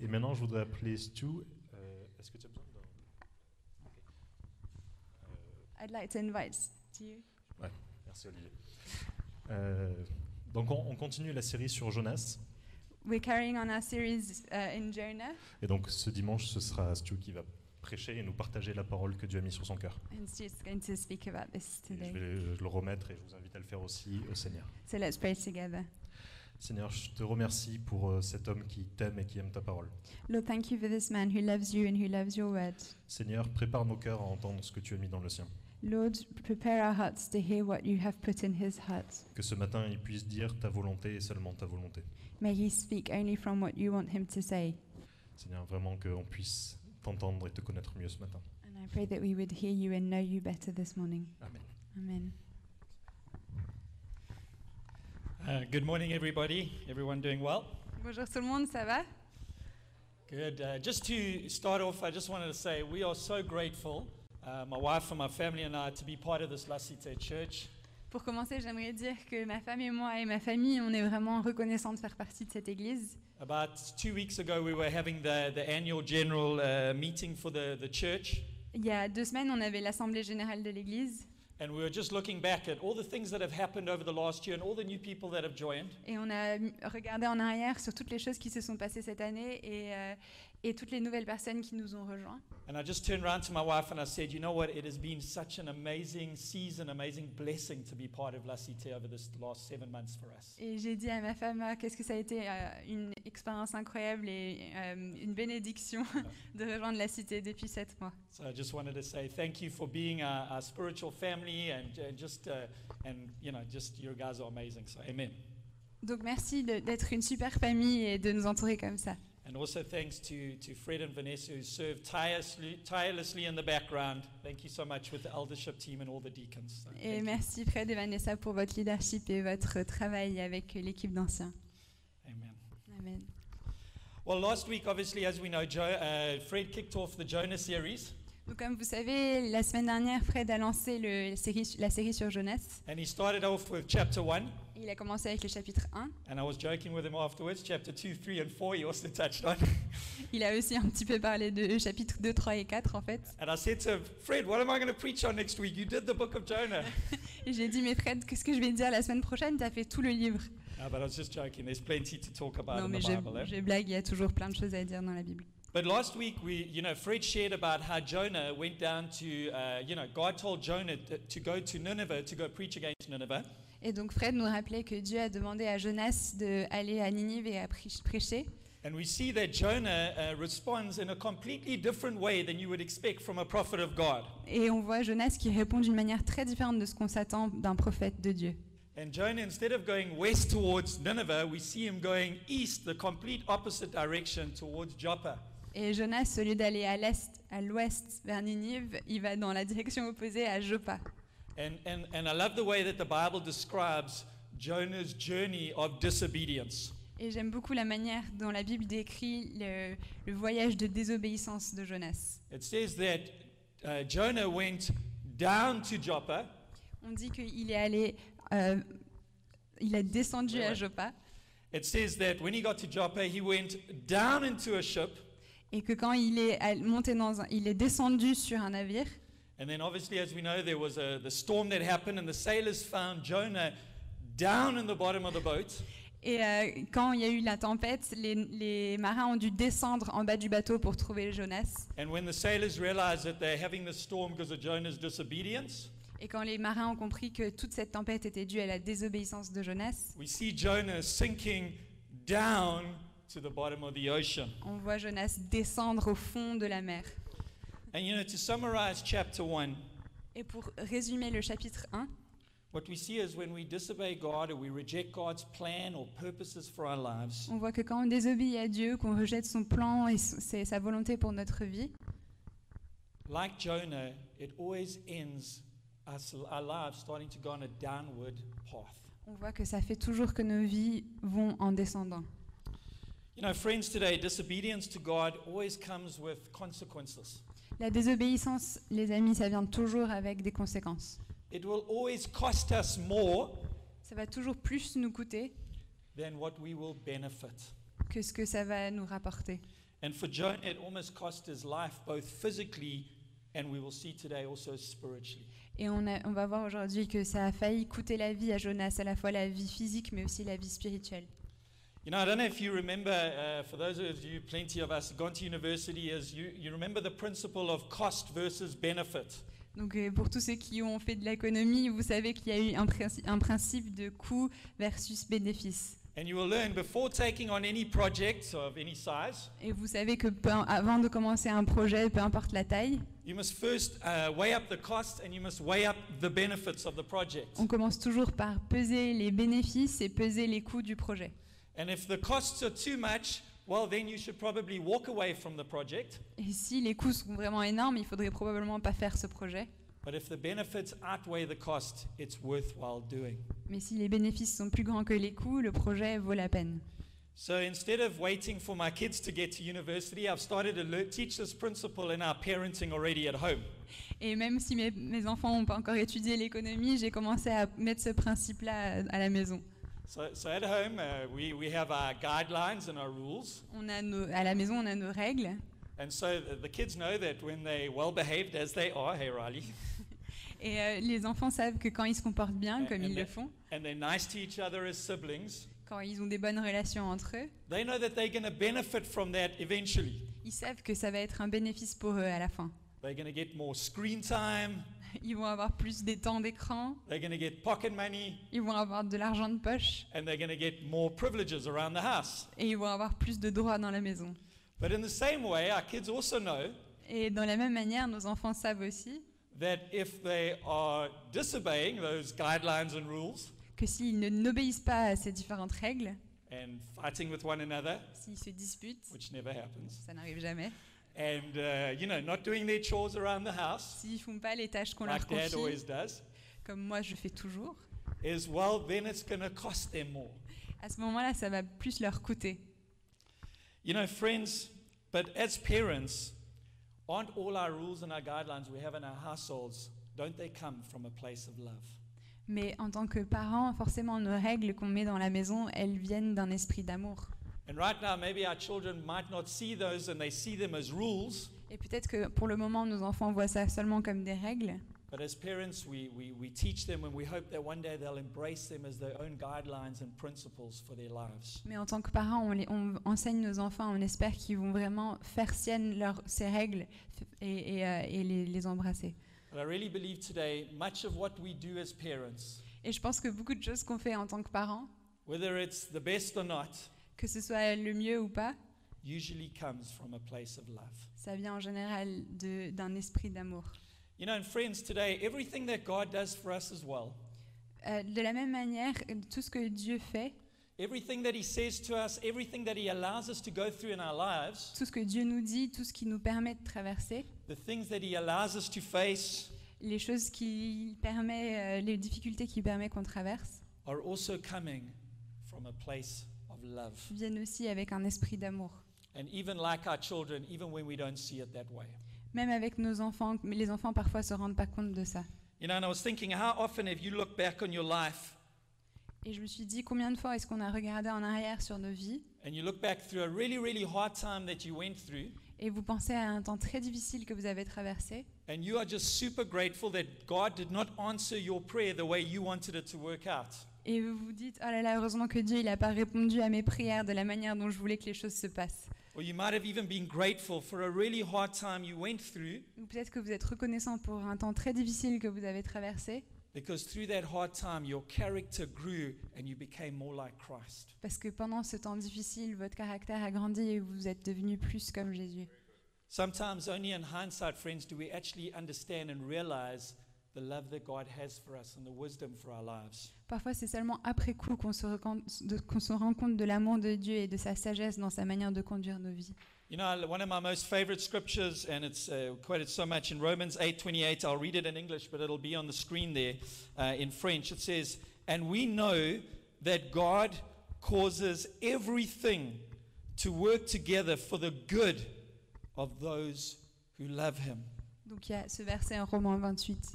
Et maintenant, je voudrais appeler Stu. Euh, Est-ce que tu as besoin d'un... Ok. Euh, I'd like to invite Stu. merci Olivier. Euh, donc on, on continue la série sur Jonas. We're carrying on our series uh, in Jonah, Et donc ce dimanche, ce sera Stu qui va prêcher et nous partager la parole que Dieu a mis sur son cœur. and Stu's going to speak about this Et je today. vais le remettre et je vous invite à le faire aussi au Seigneur. So let's pray together. Seigneur, je te remercie pour euh, cet homme qui t'aime et qui aime ta parole. Lord, thank you for this man who loves you and who loves your word. Seigneur, prépare nos cœurs à entendre ce que tu as mis dans le sien. Lord, prepare our hearts to hear what you have put in his heart. Que ce matin, il puisse dire ta volonté et seulement ta volonté. May he speak only from what you want him to say. Seigneur, vraiment qu'on puisse t'entendre et te connaître mieux ce matin. And I pray that we would hear you and know you better this morning. Amen. Amen. Uh, good morning, everybody. Everyone doing well? Bonjour tout le monde, ça va? Good. Uh, just to start off, I just wanted to say we are so grateful, uh, my wife and my family and I, to be part of this La Cité Church. Pour commencer, j'aimerais dire que ma femme et moi et ma famille, on est vraiment reconnaissants de faire partie de cette église. About two weeks ago, we were having the, the annual general uh, meeting for the, the church, Il y a deux semaines, on avait l'assemblée générale de l'église and we were just looking back at all the things that have happened over the last year and all the new people that have joined. et on a regardé en arrière sur toutes les choses qui se sont passées cette année et, euh, et toutes les nouvelles personnes qui nous ont rejoints. And I just turned around to my wife and I said, You know what? It has been such an amazing season, amazing blessing to be part of La Cité over this last seven months for us. Et j'ai dit à ma femme, Ah, qu'est-ce que ça a été euh, une expérience incroyable et euh, une bénédiction de rejoindre la cité depuis sept mois. So I just wanted to say thank you for being our, our spiritual family and, and just uh, and you know just you guys are amazing. So amen. Donc merci d'être une super famille et de nous entourer comme ça. And also thanks to, to Fred and Vanessa who served tirelessly, tirelessly in the background. Thank you so much with the eldership team and all the deacons. So Et merci Fred et Vanessa pour votre leadership et votre travail avec l'équipe d'anciens. Amen. Amen. Well, last week, obviously, as we know, uh, Fred kicked off the Jonah series, Donc, comme vous savez, la semaine dernière, Fred a lancé le- la série, la série sur Jonas. and he started off with chapter one. Il a commencé avec le chapitre 1. And I was joking with him afterwards. Chapter and four, he also touched on. Il a aussi un petit peu parlé de chapitres 2, 3 et 4 en fait. And I said to Fred, what am I going to preach on next week? You did the book of Jonah. Et j'ai dit, mais Fred, qu'est-ce que je vais dire la semaine prochaine? Tu as fait tout le livre. Uh, but I was just joking. There's plenty to talk about non, in mais the je, Bible. je blague, il y a toujours plein de choses à dire dans la Bible. But last week, we, you know, Fred shared about how Jonah went down to, uh, you know, God told Jonah to go to Nineveh to go preach against Nineveh. Et donc Fred nous rappelait que Dieu a demandé à Jonas d'aller à Ninive et à prê- prêcher. And we see that Jonah uh, responds in a completely different way than you would expect from a prophet of God. Et on voit Jonas qui répond d'une manière très différente de ce qu'on s'attend d'un prophète de Dieu. And Jonah, instead of going west towards Nineveh, we see him going east, the complete opposite direction towards Joppa. Et Jonas, au lieu d'aller à l'est, à l'ouest, vers Ninive, il va dans la direction opposée à Joppa. And, and, and I love the way that the Bible describes Jonah's journey of disobedience. Et j'aime beaucoup la manière dont la Bible décrit le, le voyage de désobéissance de Jonas. It says that uh, Jonah went down to Joppa, On dit qu'il est allé, euh, il a descendu Ouais, à. Joppa, It says that when he got to Joppa, he went down into a ship, et que quand il est monté dans un, il est descendu sur un navire. And then obviously, as we know, there was a, the storm that happened, and the sailors found Jonah down in the bottom of the boat. Et euh, quand il y a eu la tempête, les, les marins ont dû descendre en bas du bateau pour trouver Jonas. And when the sailors realized that they're having the storm because of Jonah's disobedience, Et quand les marins ont compris que toute cette tempête était due à la désobéissance de Jonas, we see Jonah sinking down to the bottom of the ocean. on voit Jonas descendre au fond de la mer. And you know, to summarize chapter 1, Et pour résumer le chapitre 1, what we see is when we disobey God or we reject God's plan or purposes for our lives, on voit que quand on désobéit à Dieu, qu'on rejette son plan et son- sa volonté pour notre vie, like Jonah, it always ends us, our lives starting to go on a downward path. on voit que ça fait toujours que nos vies vont en descendant. You know, friends, today, disobedience to God always comes with consequences. La désobéissance, les amis, ça vient toujours avec des conséquences. It will always cost us more Ça va toujours plus nous coûter than what we will benefit. que ce que ça va nous rapporter. And for Jonah, it almost cost his life, both physically and we will see today also spiritually. Et on, a- on va voir aujourd'hui que ça a failli coûter la vie à Jonas, à la fois la vie physique mais aussi la vie spirituelle. You know, I don't know if you remember, uh, for those of you, plenty of us gone to university, is you, you remember the principle of cost versus benefit. Donc euh, pour tous ceux qui ont fait de l'économie, vous savez qu'il y a eu un, princi- un principe de coût versus bénéfice. And you will learn before taking on any project of any size, Et vous savez que peu- avant de commencer un projet, peu importe la taille, you must first uh, weigh up the cost and you must weigh up the benefits of the project. on commence toujours par peser les bénéfices et peser les coûts du projet. And if the costs are too much, well, then you should probably walk away from the project. Et si les coûts sont vraiment énormes, il faudrait probablement pas faire ce projet. But if the benefits outweigh the cost, it's worthwhile doing. Mais si les bénéfices sont plus grands que les coûts, le projet vaut la peine. So instead of waiting for my kids to get to university, I've started to teach this principle in our parenting already at home. Et même si mes, mes enfants n'ont pas encore étudié l'économie, j'ai commencé à mettre ce principe-là à, à la maison. So, so at home, uh, we, we have our guidelines and our rules. On a nos- à la maison, on a nos règles. And so the, the kids know that when they're well behaved, as they are, hey Riley, Et euh, les enfants savent que quand ils se comportent bien, comme et ils le le- font, and they're nice to each other as siblings, quand ils ont des bonnes relations entre eux, they know that they're going to benefit from that eventually. ils savent que ça va être un bénéfice pour eux à la fin. They're going to get more screen time, Ils vont avoir plus des temps d'écran, they're going to get pocket money, ils vont avoir de l'argent de poche and they're going to get more privileges around the house. et ils vont avoir plus de droits dans la maison. But in the same way, our kids also know Et dans la même manière, nos enfants savent aussi that if they are disobeying those guidelines and rules que s'ils ne- n'obéissent pas à ces différentes règles, and fighting with one another, s'ils se disputent, which never happens, ça n'arrive jamais, and uh, you know, not doing their chores around the house s'ils font pas les tâches qu'on leur like dad confie, always does, comme moi je fais toujours, is well, then it's going to cost them more. à ce moment-là, ça va plus leur coûter. You know, friends, but as parents, aren't all our rules and our guidelines we have in our households, don't they come from a place of love? Mais en tant que parents, forcément, nos règles qu'on met dans la maison, elles viennent d'un esprit d'amour. And right now, maybe our children might not see those and they see them as rules, Et peut-être que pour le moment, nos enfants voient ça seulement comme des règles, but as parents, we, we, we teach them and we hope that one day they'll embrace them as their own guidelines and principles for their lives. mais en tant que parents, on, les- on enseigne nos enfants, on espère qu'ils vont vraiment faire siennes leurs- ces règles f- et, et, euh, et les, les embrasser. But I really believe today, much of what we do as parents, Et je pense que beaucoup de choses qu'on fait en tant que parents, whether it's the best or not, que ce soit le mieux ou pas, usually comes from a place of love. ça vient en général d'un esprit d'amour. You know, and friends, today, everything that God does for us as well, Euh, de la même manière, tout ce que Dieu fait, everything that He says to us, everything that He allows us to go through in our lives, tout ce que Dieu nous dit, tout ce qui nous permet de traverser, the things that He allows us to face, les choses qui permet, euh, les difficultés qui permet qu'on traverse, are also coming from a place of love. viennent aussi avec un esprit d'amour. And even like our children, even when we don't see it that way. Même avec nos enfants, mais les enfants parfois se rendent pas compte de ça. You know, and I was thinking, how often have you looked back on your life Et je me suis dit combien de fois est-ce qu'on a regardé en arrière sur nos vies and you look back through a really, really hard time that you went through, et vous pensez à un temps très difficile que vous avez traversé and you are just super grateful that God did not answer your prayer the way you wanted it to work out? Et vous vous dites oh là là heureusement que Dieu il a pas répondu à mes prières de la manière dont je voulais que les choses se passent. Or you might have even been grateful for a really hard time you went through Ou peut-être que vous êtes reconnaissant pour un temps très difficile que vous avez traversé because through that hard time your character grew and you became more like Christ. parce que pendant ce temps difficile votre caractère a grandi et vous êtes devenu plus comme Jésus. Sometimes only in hindsight, friends, do we actually understand and realize the love that God has for us and the wisdom for our lives. Parfois, c'est seulement après coup se, qu'on se rend compte de l'amour de Dieu et de sa sagesse dans sa manière de conduire nos vies. You know, one of my most favorite scriptures, and it's uh, quoted so much in Romans 8:28. I'll read it in English, but it'll be on the screen there uh, in French. It says, "And we know that God causes everything to work together for the good of those who love Him." Donc il y a ce verset en Romains 28.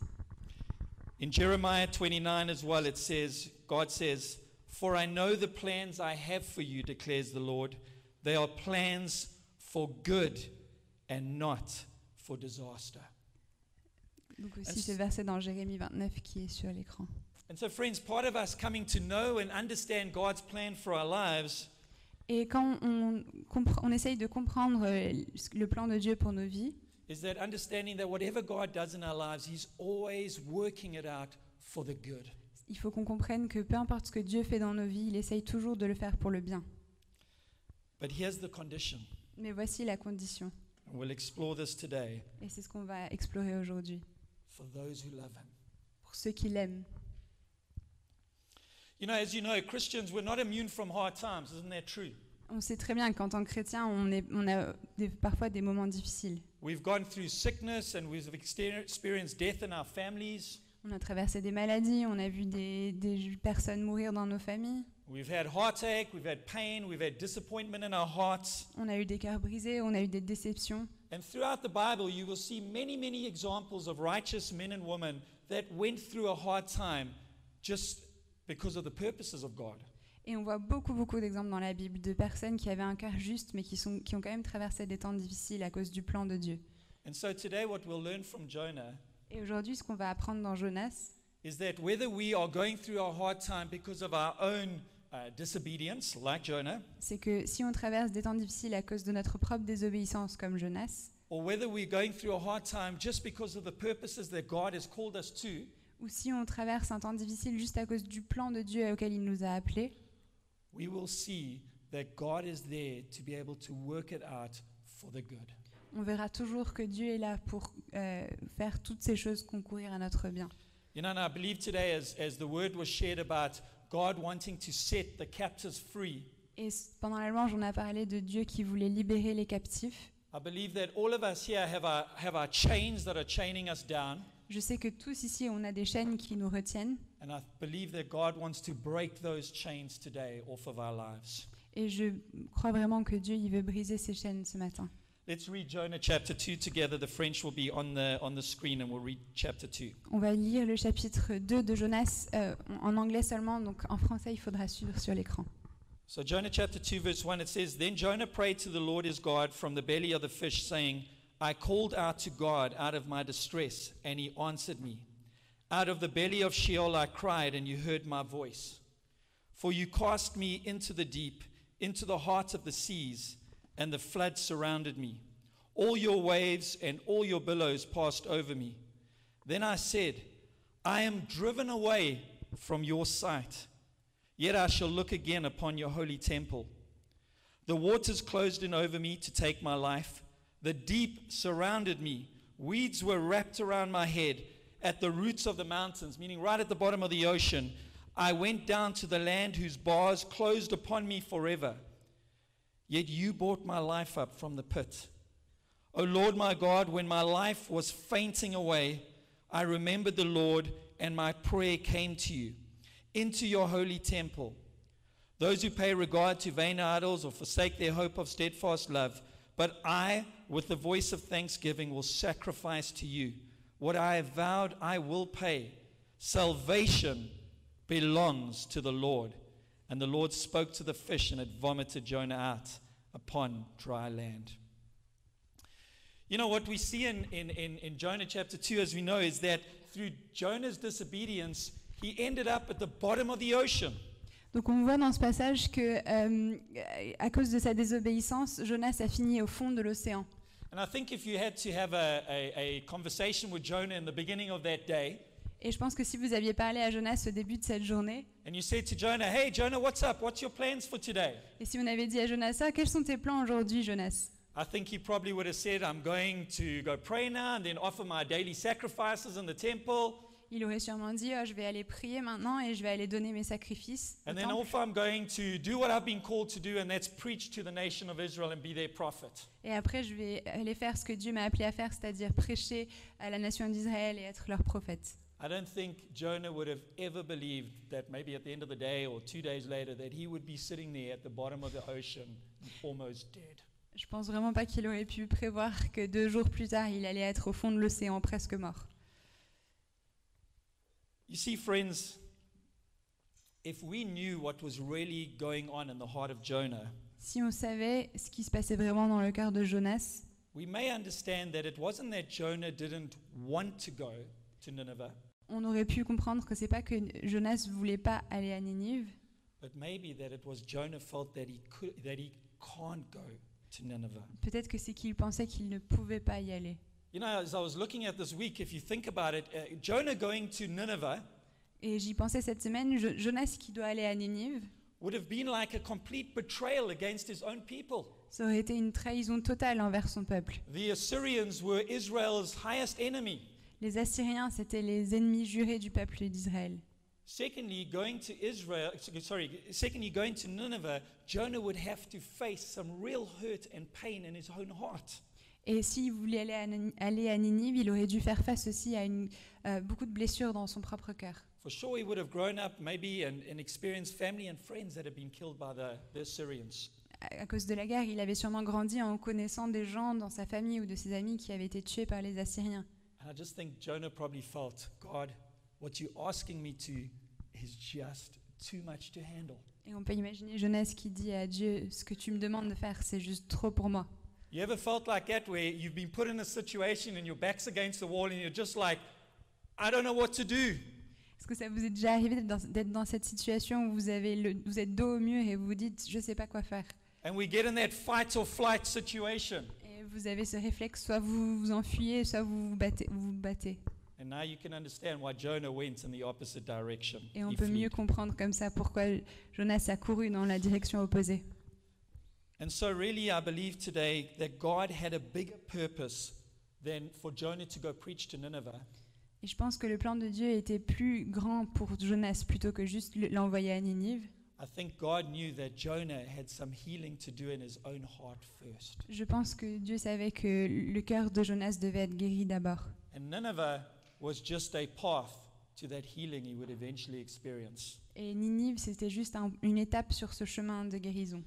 In Jeremiah 29 as well, it says, God says, For I know the plans I have for you, declares the Lord, They are plans for good and not for disaster. Donc And aussi s- ce verset dans Jérémie 29 qui est sur l'écran. And so, friends, part of us coming to know and understand God's plan for our lives Et quand on essaye de comprendre euh, le plan de Dieu pour nos vies, is that understanding that whatever God does in our lives, He's always working it out for the good. il faut qu'on comprenne que peu importe ce que Dieu fait dans nos vies, il essaye toujours de le faire pour le bien. But here's the condition, Mais voici la condition. and we'll explore this today Et c'est ce qu'on va explorer aujourd'hui. for those who love Him. Pour ceux qui l'aiment. You know, as you know, Christians, we're not immune from hard times, isn't that true? On sait très bien qu'en tant que chrétien, on, est, on a des- parfois des moments difficiles. We've gone through sickness and we've experienced death in our families. On a traversé des maladies, on a vu des, des personnes mourir dans nos familles, We've had heartache, we've had pain, we've had disappointment in our hearts. on a eu des cœurs brisés, on a eu des déceptions. And throughout the Bible, you will see many, many examples of righteous men and women that went through a hard time just because of the purposes of God. Et on voit beaucoup, beaucoup d'exemples dans la Bible de personnes qui avaient un cœur juste, mais qui, sont, qui ont quand même traversé des temps difficiles à cause du plan de Dieu. And so today, what we'll learn from Jonah Et aujourd'hui, ce qu'on va apprendre dans Jonas, is that whether we are going through a hard time because of our own uh, disobedience, like Jonah, c'est que si on traverse des temps difficiles à cause de notre propre désobéissance comme Jonas, or whether we're going through a hard time just because of the purposes that God has called us to, ou si on traverse un temps difficile juste à cause du plan de Dieu auquel il nous a appelés, we will see that God is there to be able to work it out for the good. on verra toujours que Dieu est là pour euh, faire toutes ces choses concourir à notre bien. You know, and I believe today, as, as the word was shared about God wanting to set the captives free, Et pendant la louange, on a parlé de Dieu qui voulait libérer les captifs. I believe that all of us here have our, have our chains that are chaining us down. Je sais que tous ici, on a des chaînes qui nous retiennent. And I believe that God wants to break those chains today off of our lives. Et je crois vraiment que Dieu, il veut briser ces chaînes ce matin. Let's read Jonah chapter 2 together. The French will be on the, on the screen and we'll read chapter 2. On va lire le chapitre 2 de Jonas euh, en anglais seulement, donc en français, il faudra suivre sur l'écran. So, Jonah chapter 2, verse 1, it says, Then Jonah prayed to the Lord his God from the belly of the fish, saying, I called out to God out of my distress, and he answered me. Out of the belly of Sheol I cried, and you heard my voice. For you cast me into the deep, into the heart of the seas, and the flood surrounded me. All your waves and all your billows passed over me. Then I said, I am driven away from your sight. Yet I shall look again upon your holy temple. The waters closed in over me to take my life. The deep surrounded me. Weeds were wrapped around my head at the roots of the mountains, meaning right at the bottom of the ocean. I went down to the land whose bars closed upon me forever. Yet you brought my life up from the pit. O Lord my God, when my life was fainting away, I remembered the Lord, and my prayer came to you into your holy temple. Those who pay regard to vain idols or forsake their hope of steadfast love, but I, with the voice of thanksgiving, will sacrifice to you. What I have vowed, I will pay. Salvation belongs to the Lord. And the Lord spoke to the fish, and it vomited Jonah out upon dry land. You know, what we see in, in, in, in Jonah chapter 2, as we know, is that through Jonah's disobedience, he ended up at the bottom of the ocean. Donc on voit dans ce passage que euh, à cause de sa désobéissance, Jonas a fini au fond de l'océan. And I think if you had to have a, a, a conversation with Jonah in the beginning of that day, Et je pense que si vous aviez parlé à Jonas au début de cette journée, and you said to Jonah, Hey, Jonah, what's up? What's your plans for today? et si on avait dit à Jonas, ah, quels sont tes plans aujourd'hui, Jonas? I think he probably would have said, I'm going to go pray now and then offer my daily sacrifices in the temple. Il aurait sûrement dit, Ah, je vais aller prier maintenant et je vais aller donner mes sacrifices. au And then temple. also, I'm going to do what I've been called to do, and that's preach to the nation of Israel and be their prophet. Et après, je vais aller faire ce que Dieu m'a appelé à faire, c'est-à-dire prêcher à la nation d'Israël et être leur prophète. I don't think Jonah would have ever believed that maybe at the end of the day or two days later that he would be sitting there at the bottom of the ocean almost dead. Je pense vraiment pas qu'il aurait pu prévoir que deux jours plus tard, il allait être au fond de l'océan, presque mort. You see, friends, if we knew what was really going on in the heart of Jonah, Si on savait ce qui se passait vraiment dans le cœur de Jonas, we may understand that it wasn't that Jonah didn't want to go to Nineveh, on aurait pu comprendre que c'est pas que Jonas voulait pas aller à Ninive, but maybe that it was Jonah felt that he could that he can't go to Nineveh. peut-être que c'est qu'il pensait qu'il ne pouvait pas y aller. You know, as I was looking at this week, if you think about it, uh, Jonah going to Nineveh Et j'y pensais cette semaine, Jo- Jonas qui doit aller à Ninive, would have been like a complete betrayal against his own people. ça aurait été une trahison totale envers son peuple. The Assyrians were Israel's highest enemy. Les Assyriens, c'étaient les ennemis jurés du peuple d'Israël. Secondly, going to Israel, sorry, secondly, going to Nineveh, Jonah would have to face some real hurt and pain in his own heart. Et s'il voulait aller à, aller à Ninive, il aurait dû faire face aussi à une- euh, beaucoup de blessures dans son propre cœur. For sure, he would have grown up maybe and, and experienced family and friends that have been killed by the, the Assyrians. À à cause de la guerre, il avait sûrement grandi en connaissant des gens dans sa famille ou de ses amis qui avaient été tués par les Assyriens. And I just think Jonah probably felt, God, what you're asking me to is just too much to handle. Et on peut imaginer Jonas qui dit à Dieu, ce que tu me demandes de faire, c'est juste trop pour moi. You ever felt like that where you've been put in a situation and your back's against the wall and you're just like, I don't know what to do? Est-ce que ça vous est déjà arrivé d'être dans, d'être dans cette situation où vous, avez le, vous êtes dos au mur et vous vous dites, je ne sais pas quoi faire And we get in that fight or flight situation. Et vous avez ce réflexe, soit vous vous enfuyez, soit vous vous battez. Vous vous battez. And now you can understand why Jonah went in the opposite direction. Et on He peut mieux comprendre comme ça pourquoi Jonas a couru dans la direction opposée. And so, really, I believe today that God had a bigger purpose than for Jonah to go preach to Nineveh. Et je pense que le plan de Dieu était plus grand pour Jonas plutôt que juste le- l'envoyer à Ninive. I think God knew that Jonah had some healing to do in his own heart first. Je pense que Dieu savait que le cœur de Jonas devait être guéri d'abord. And Nineveh was just a path to that healing he would eventually experience. Et Ninive, c'était juste un- une étape sur ce chemin de guérison.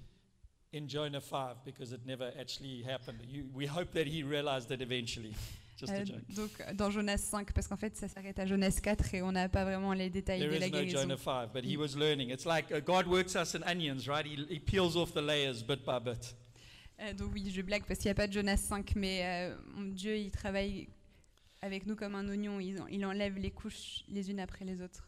In Jonah 5, because it never actually happened. You, we hope that he realized it eventually. Just a Euh, joke. donc dans Jonas 5, parce qu'en fait ça s'arrête à Jonas 4 et on n'a pas vraiment les détails There de la is no guérison. Jonah 5, but he Mm. was learning. It's like uh, God works us in onions, right? He, he peels off the layers bit by bit. Euh, donc oui, je blague parce qu'il n'y a pas de Jonas 5, mais euh, Dieu, il travaille avec nous comme un oignon, il, il enlève les couches les unes après les autres.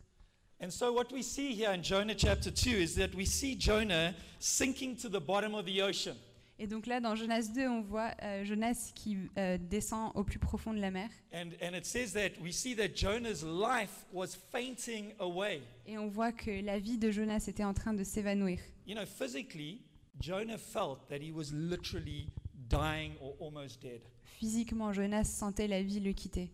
And so, what we see here in Jonah chapter 2 is that we see Jonah sinking to the bottom of the ocean. Et donc là, dans Jonas 2, on voit euh, Jonas qui euh, descend au plus profond de la mer. And, and it says that we see that Jonah's life was fainting away. Et on voit que la vie de Jonas était en train de s'évanouir. You know, physically, Jonah felt that he was literally dying or almost dead. Physiquement, Jonas sentait la vie le quitter.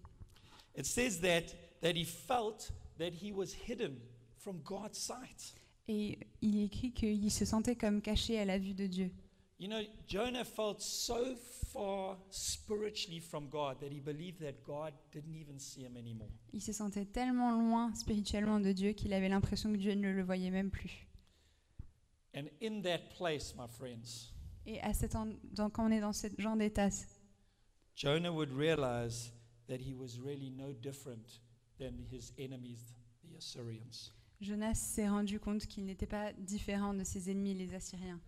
It says that, that he felt that he was hidden from God's sight. Et il écrit qu'il se sentait comme caché à la vue de Dieu. You know, Jonah felt so far spiritually from God that he believed that God didn't even see him anymore. Il se sentait tellement loin spirituellement de Dieu qu'il avait l'impression que Dieu ne le voyait même plus. And in that place, my friends, Et à cet en- dans- quand on est dans ce genre d'état, Jonah would realize that he was really no different than his enemies, the Assyrians. Jonas s'est rendu compte qu'il n'était pas différent de ses ennemis, les Assyriens.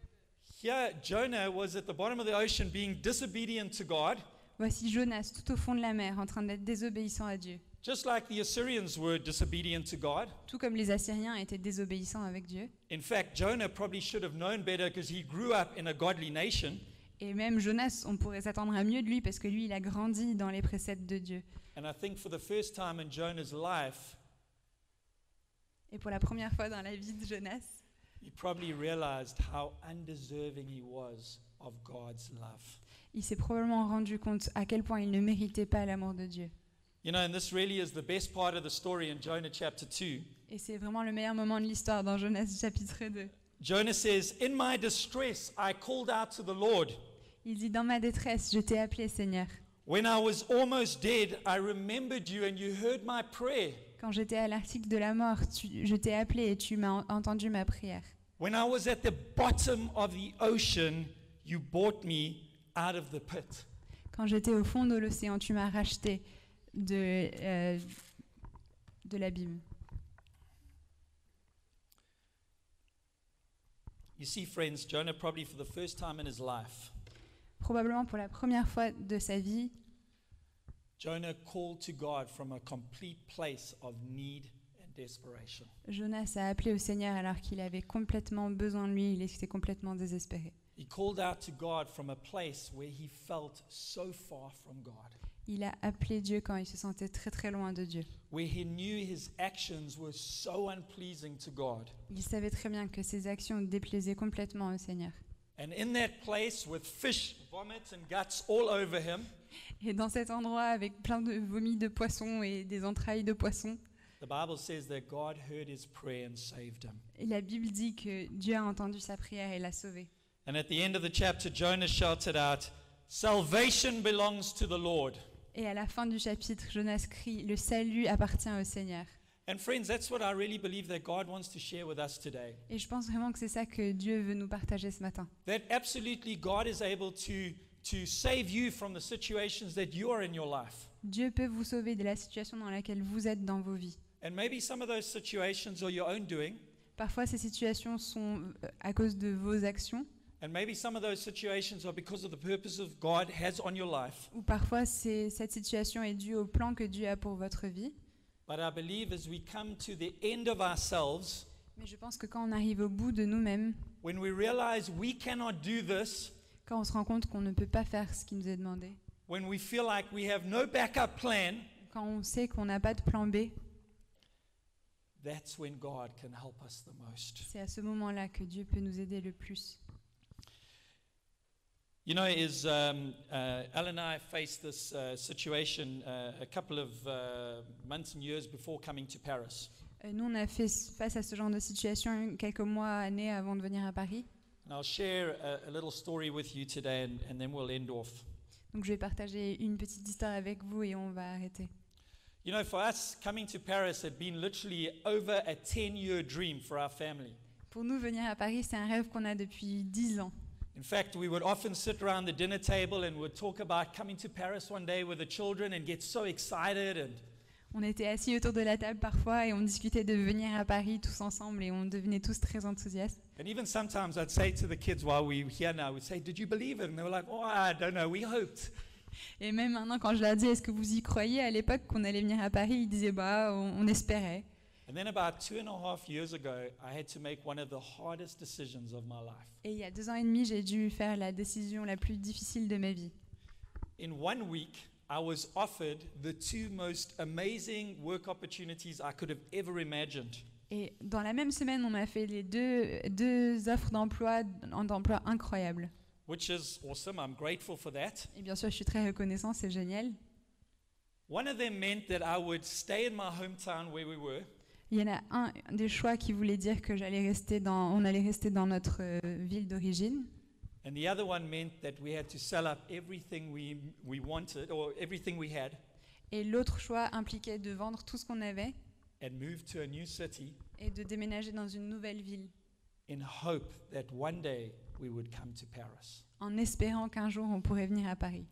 Here, Jonah was at the bottom of the ocean being disobedient to God, Voici Jonas tout au fond de la mer, en train d'être désobéissant à Dieu. just like the Assyrians were disobedient to God. Tout comme les Assyriens étaient désobéissants avec Dieu. In fact, Jonah probably should have known better because he grew up in a godly nation. Et même Jonas, on pourrait s'attendre à mieux de lui parce que lui, il a grandi dans les préceptes de Dieu. And I think for the first time in Jonah's life, Et pour la première fois dans la vie de Jonas, he probably realized how undeserving he was of God's love. il s'est probablement rendu compte à quel point il ne méritait pas l'amour de Dieu. You know, and this really is the best part of the story in Jonah chapter 2. Et c'est vraiment le meilleur moment de l'histoire dans Jonas chapitre 2. Jonah says, In my distress, I called out to the Lord. Il dit, dans ma détresse, je t'ai appelé Seigneur. When I was almost dead, I remembered you and you heard my prayer. Quand j'étais à l'article de la mort, tu- je t'ai appelé et tu m'as en- entendu ma prière. When I was at the bottom of the ocean, you brought me out of the pit. Quand j'étais au fond de l'océan, tu m'as racheté de, euh, de l'abîme. You see, friends, Jonah probably for the first time in his life, Probablement pour la première fois de sa vie, Jonah called to God from a complete place of need and desperation. Jonas a appelé au Seigneur alors qu'il avait complètement besoin de lui, il était complètement désespéré. He called out to God from a place where he felt so far from God, Il a appelé Dieu quand il se sentait très très loin de Dieu. where he knew his actions were so unpleasing to God. Il savait très bien que ses actions déplaisaient complètement au Seigneur. And in that place, with fish, vomit, and guts all over him, Et dans cet endroit, avec plein de vomis de poissons et des entrailles de poissons, the Bible says that God heard his prayer and saved him. et la Bible dit que Dieu a entendu sa prière et l'a sauvé. And at the end of the chapter, Jonah shouted out, Salvation belongs to the Lord. Et à la fin du chapitre, Jonas crie Le salut appartient au Seigneur. And friends, that's what I really believe that God wants to share with us today. Et je pense vraiment que c'est ça que Dieu veut nous partager ce matin. That absolutely God is able to, to save you from the situations that you are in your life. Dieu peut vous sauver de la situation dans laquelle vous êtes dans vos vies. And maybe some of those situations are your own doing, Parfois, ces situations sont euh, à cause de vos actions, and maybe some of those situations are because of the purpose of God has on your life. ou parfois c'est- cette situation est due au plan que Dieu a pour votre vie. But I believe as we come to the end of ourselves, Mais je pense que quand on arrive au bout de nous-mêmes, when we realize we cannot do this, quand on se rend compte qu'on ne peut pas faire ce qui nous est demandé, when we feel like we have no backup plan, quand on sait qu'on n'a pas de plan B, that's when God can help us the most. c'est à ce moment-là que Dieu peut nous aider le plus. You know, is um, uh, Al and I faced this uh, situation uh, a couple of uh, months and years before coming to Paris. Euh, Nous, on a fait face à ce genre de situation quelques mois, années avant de venir à Paris. And I'll share a, a little story with you today, and, and then we'll end off. Donc je vais partager une petite histoire avec vous et on va arrêter. You know, for us, coming to Paris had been literally over a 10 year dream for our family. Pour nous, venir à Paris, c'est un rêve qu'on a depuis 10 ans. In fact, we would often sit around the dinner table and would talk about coming to Paris one day with the children and get so excited. And, On était assis autour de la table parfois et on discutait de venir à Paris tous ensemble et on devenait tous très enthousiastes. and even sometimes I'd say to the kids while we were here now, we'd say, Did you believe it? And they were like, Oh, I don't know, we hoped. Et même maintenant, quand je leur dis est-ce que vous y croyez? À l'époque qu'on allait venir à Paris, ils disaient bah on, on espérait. And then about two and a half years ago, I had to make one of the hardest decisions of my life. Et il y a deux ans et demi, j'ai dû faire la décision la plus difficile de ma vie. In one week, I was offered the two most amazing work opportunities I could have ever imagined. Et dans la même semaine, on m'a fait les deux, deux offres d'emploi, d'emploi incroyables. which is awesome. I'm grateful for that. Et bien sûr, je suis très reconnaissant, c'est génial. One of them meant that I would stay in my hometown where we were, Il y en a un des choix qui voulait dire que j'allais rester dans, on allait rester dans notre euh, ville d'origine. and the other one meant that we had to sell up everything we, we wanted or everything we had Et l'autre choix impliquait de vendre tout ce qu'on avait and move to a new city et de déménager dans une nouvelle ville, in hope that one day we would come to Paris. en espérant qu'un jour on pourrait venir à Paris.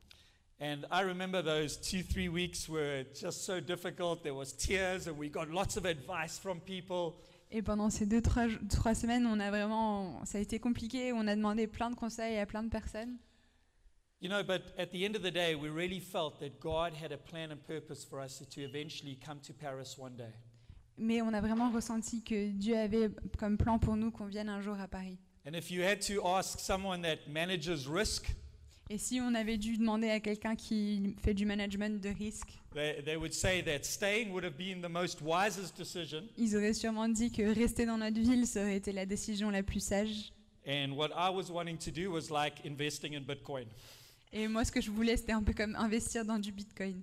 And I remember those two, three weeks were just so difficult. There was tears, and we got lots of advice from people. Et pendant ces deux, trois, trois semaines, on a vraiment, ça a été compliqué. On a demandé plein de conseils à plein de personnes. You know, but at the end of the day, we really felt that God had a plan and purpose for us to eventually come to Paris one day. Mais on a vraiment ressenti que Dieu avait comme plan pour nous qu'on vienne un jour à Paris. And if you had to ask someone that manages risk, Et si on avait dû demander à quelqu'un qui fait du management de risque, they, they would say that staying would have been the most wisest decision. ils auraient sûrement dit que rester dans notre ville, ça aurait été la décision la plus sage. And what I was wanting to do was like investing in Bitcoin. Et moi, ce que je voulais, c'était un peu comme investir dans du Bitcoin.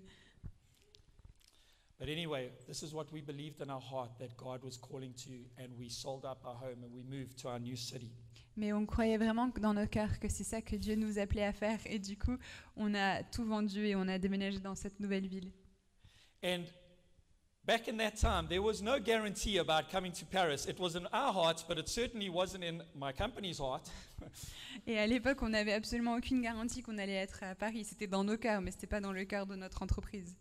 But anyway, this is what we believed in our heart that God was calling to, and we sold up our home and we moved to our new city. Mais on croyait vraiment dans nos cœurs que c'est ça que Dieu nous appelait à faire. Et du coup, on a tout vendu et on a déménagé dans cette nouvelle ville. And back in that time, there was no guarantee about coming to Paris. It was in our hearts, but it certainly wasn't in my company's heart. Et à l'époque, on n'avait absolument aucune garantie qu'on allait être à Paris. C'était dans nos cœurs, mais c'était pas dans le cœur de notre entreprise.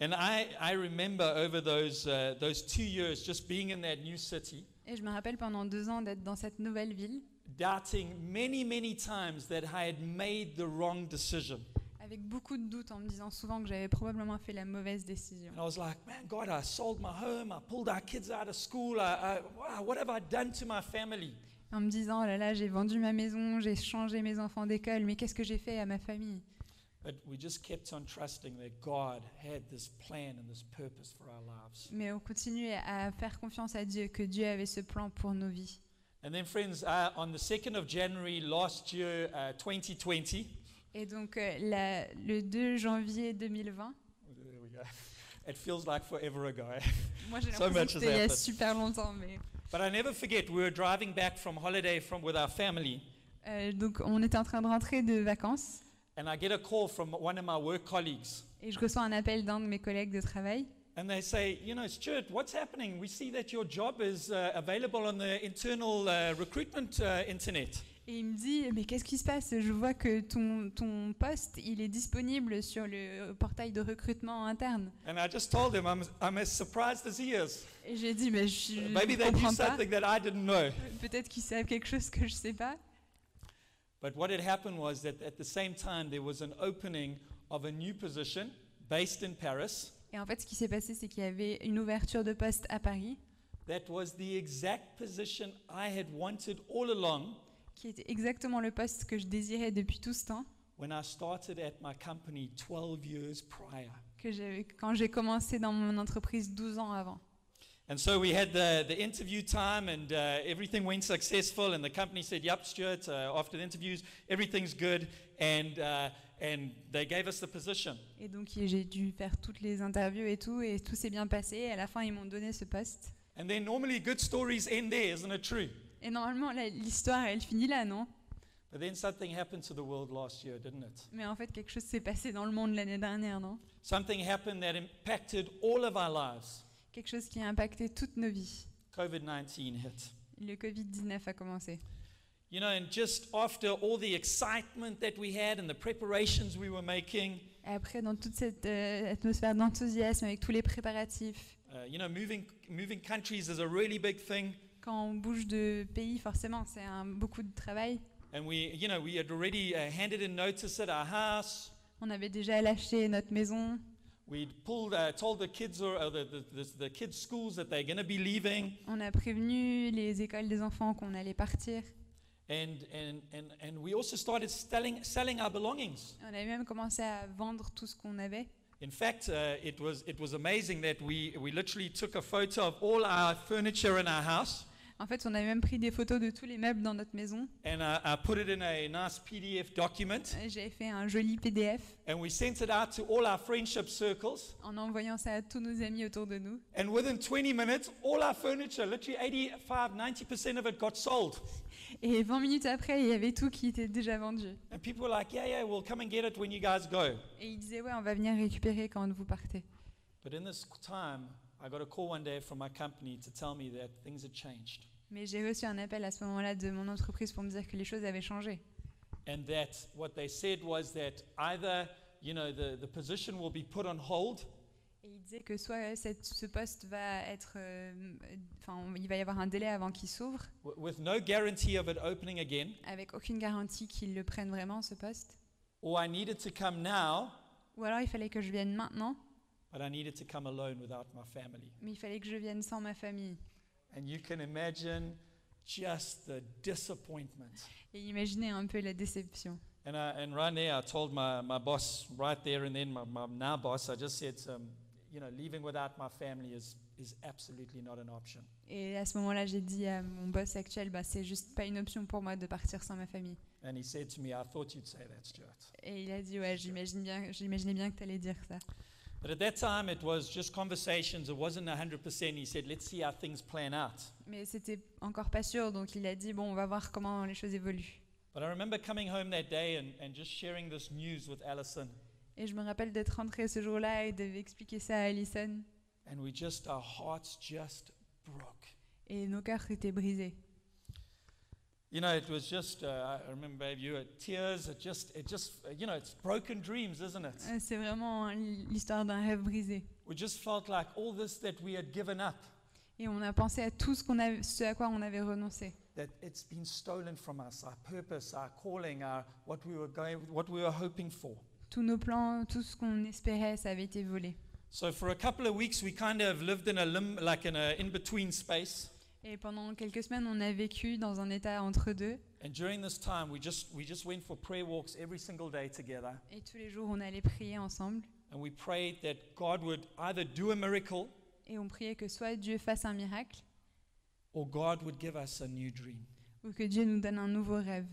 And I, I remember over those, uh, those two years just being in that new city, Et je me rappelle pendant deux ans d'être dans cette nouvelle ville, doubting many, many times that I had made the wrong decision. avec beaucoup de doutes en me disant souvent que j'avais probablement fait la mauvaise décision. And I was like, man, God, I sold my home, I pulled our kids out of school, I, I, wow, what have I done to my family? En me disant, oh là là, j'ai vendu ma maison, j'ai changé mes enfants d'école, mais qu'est-ce que j'ai fait à ma famille? Mais on continuait à faire confiance à Dieu, que Dieu avait ce plan pour nos vies. And then, friends, uh, on the 2nd of January last year, uh, 2020, Et donc euh, la- le 2 janvier 2020, there we go. It feels like forever ago. moi j'ai So l'impression much que has c'était il y a super longtemps, mais But I never forget, we were driving back from holiday from, with our family, euh, donc on était en train de rentrer de vacances and I get a call from one of my work colleagues. et je reçois un appel d'un de mes collègues de travail And they say, you know, Stuart, what's happening? We see that your job is uh, available on the internal uh, recruitment uh, internet. et il me dit mais qu'est-ce qui se passe? Je vois que ton, ton poste il est disponible sur le portail de recrutement interne. And I just told him I'm, I'm as surprised as he is. Et j'ai dit mais je, je Maybe they knew comprends pas. something that I didn't know. Peut-être qu'ils savent quelque chose que je sais pas. But what had happened was that at the same time, there was an opening of a new position based in Paris Et en fait, ce qui s'est passé, c'est qu'il y avait une ouverture de poste à Paris, that was the exact position I had wanted all along qui était exactement le poste que je désirais depuis tout ce temps, when I started at my company 12 years prior. que quand j'ai commencé dans mon entreprise 12 ans avant. And so we had the, the interview time, and uh, everything went successful. And the company said, Yep, Stuart, uh, after the interviews, everything's good. And, uh, and they gave us the position. Et donc j'ai dû faire toutes les interviews et tout, et tout s'est bien passé. Et à la fin, ils m'ont donné ce poste. And then normally good stories end there, isn't it true? Et normalement, l'histoire, elle finit là, non But then something happened to the world last year, didn't it? Mais en fait, quelque chose s'est passé dans le monde l'année dernière, non Something happened that impacted all of our lives. Quelque chose qui a impacté toutes nos vies. COVID 19 hit. Le Covid-19 a commencé. You know, and just after all the excitement that we had and the preparations we were making, Et après, dans toute cette euh, atmosphère d'enthousiasme, avec tous les préparatifs, uh, you know, moving, moving countries is a really big thing. quand on bouge de pays, forcément, c'est un, beaucoup de travail. And we, you know, we had already uh, handed in notice at our house. On avait déjà lâché notre maison. We'd pulled, uh, told the kids or uh, the, the, the, the kids' schools that they're going to be leaving. On a prévenu les écoles des enfants qu'on allait partir. And, and, and, and we also started selling, selling our belongings. On avait même commencé à vendre tout ce qu'on avait. In fact, uh, it, was, it was amazing that we, we literally took a photo of all our furniture in our house En fait, on avait même pris des photos de tous les meubles dans notre maison. and uh, put it in a nice PDF document. Et J'avais fait un joli PDF And we sent it out to all our friendship circles. en envoyant ça à tous nos amis autour de nous. And within 20 minutes, all our furniture, literally 85, 90% of it got sold. Et 20 minutes après, il y avait tout qui était déjà vendu. And people were like, yeah, yeah, we'll come and get it when you guys go. Et ils disaient, ouais, on va venir récupérer quand vous partez. But in this time, I got a call one day from my company to tell me that things had changed. Mais j'ai reçu un appel à ce moment-là de mon entreprise pour me dire que les choses avaient changé. And that what they said was that either, you know, the, the position will be put on hold Et il disait que soit cette- ce poste va être, euh, enfin, il va y avoir un délai avant qu'il s'ouvre, with no guarantee of it opening again, avec aucune garantie qu'ils le prennent vraiment ce poste, or I needed to come now, ou alors il fallait que je vienne maintenant, but I needed to come alone without my family. mais il fallait que je vienne sans ma famille. And you can imagine just the disappointment. Et imaginez un peu la déception. And, I, and right there, I told my, my boss, right there and then, my, my now boss, I just said, um, you know, leaving without my family is, is absolutely not an option. Et à ce moment-là, j'ai dit à mon boss actuel, bah, c'est juste pas une option pour moi de partir sans ma famille. And he said to me, I thought you'd say that, Stuart. Et il a dit, ouais, j'imagine bien, j'imaginais bien que tu allais dire ça. But at that time, it was just conversations. It wasn't 100%. He said, let's see how things plan out. Mais c'était encore pas sûr, donc il a dit, bon, on va voir comment les choses évoluent. But I remember coming home that day and, and just sharing this news with Alison. Et je me rappelle d'être rentrée ce jour-là et d'expliquer ça à Alison. And we just, our hearts just broke. Et nos cœurs étaient brisés. You know, it was just, uh, I remember, babe, you had tears. It just, it just, you know, it's broken dreams, isn't it? C'est vraiment l'histoire d'un rêve brisé. We just felt like all this that we had given up, Et on a pensé à tout ce, qu'on a, ce à quoi on avait renoncé. that it's been stolen from us, our purpose, our calling, our, what, we were going, what we were hoping for. Tous nos plans, tout ce qu'on espérait, ça avait été volé. So for a couple of weeks, we kind of lived in a lim- like in a in-between space. Et pendant quelques semaines, on a vécu dans un état entre deux. And during this time, we just, we just went for prayer walks every single day together. Et tous les jours, on allait prier ensemble. And we prayed that God would either do a miracle Et on priait que soit Dieu fasse un miracle, or God would give us a new dream. ou que Dieu nous donne un nouveau rêve.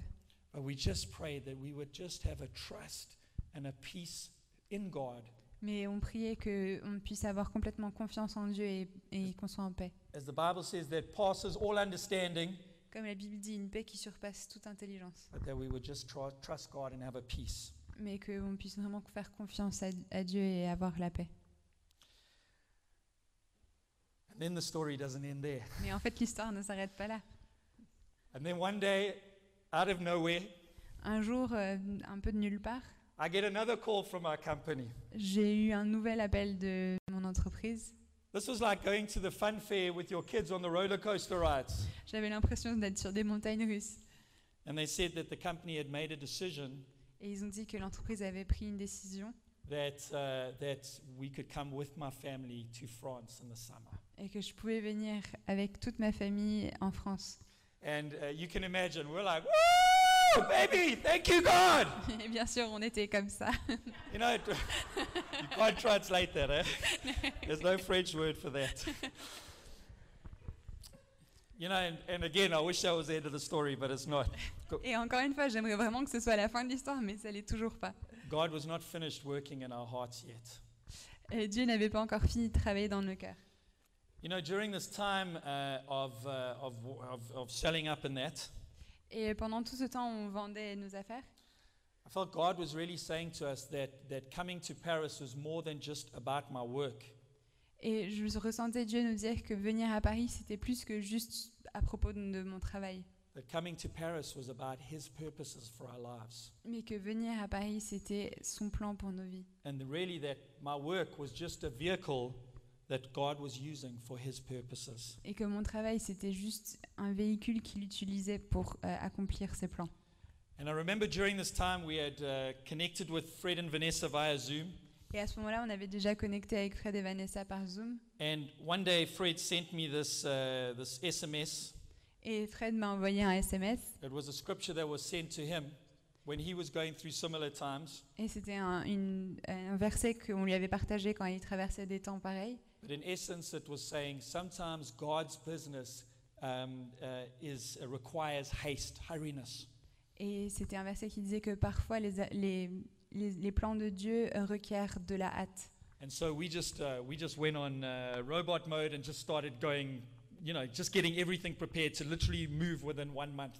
But we just prayed that we would just have a trust and a peace in God Mais on priait qu'on puisse avoir complètement confiance en Dieu et, et qu'on soit en paix. As the Bible says, that passes all understanding, Comme la Bible dit, une paix qui surpasse toute intelligence. but that we would just try, trust God and have a peace. Mais qu'on puisse vraiment faire confiance à, à Dieu et avoir la paix. And then the story doesn't end there. Mais en fait, l'histoire ne s'arrête pas là. And then one day, out of nowhere, Un jour, euh, un peu de nulle part, I get another call from our company. j'ai eu un nouvel appel de mon entreprise. This was like going to the fun fair with your kids on the roller coaster rides. J'avais l'impression d'être sur des montagnes russes. And they said that the company had made a decision Et ils ont dit que l'entreprise avait pris une décision that, uh, that we could come with my family to France in the summer. et que je pouvais venir avec toute ma famille en France. And uh, you can imagine, we're like, woo, baby, thank you, God. Et bien sûr, on était comme ça. You know, you can't translate that, eh? There's no French word for that. You know, and, and again, I wish that was the end of the story, but it's not. Et encore une fois, j'aimerais vraiment que ce soit la fin de l'histoire, mais ça l'est toujours pas. God was not finished working in our hearts yet. Et Dieu n'avait pas encore fini de travailler dans nos cœurs. You know, during this time uh, of, uh, of, of, of selling up in that, Et pendant tout ce temps, on vendait nos affaires. I felt God was really saying to us that, that coming to Paris was more than just about my work. Et je ressentais Dieu nous dire que venir à Paris, c'était plus que juste à propos de, de mon travail. That coming to Paris was about His purposes for our lives. Mais que venir à Paris, c'était son plan pour nos vies. And really, that my work was just a vehicle that God was using for His purposes. Et que mon travail, c'était juste un véhicule qu'il utilisait pour euh, accomplir ses plans. And I remember during this time we had uh, connected with Fred and Vanessa via Zoom. Et à ce moment-là, on avait déjà connecté avec Fred et Vanessa par Zoom. And one day, Fred sent me this, uh, this SMS. Et Fred m'a envoyé un SMS. It was a scripture that was sent to him when he was going through similar times. Et c'était un verset qu'on lui avait partagé quand il traversait des temps pareils. But in essence, it was saying sometimes God's business um, uh, is, uh, requires haste, hurriness. Et c'était un verset qui disait que parfois les, les, les, les plans de Dieu euh, requièrent de la hâte. And so we just, uh, we just went on uh, robot mode and just started going, you know, just getting everything prepared to literally move within one month.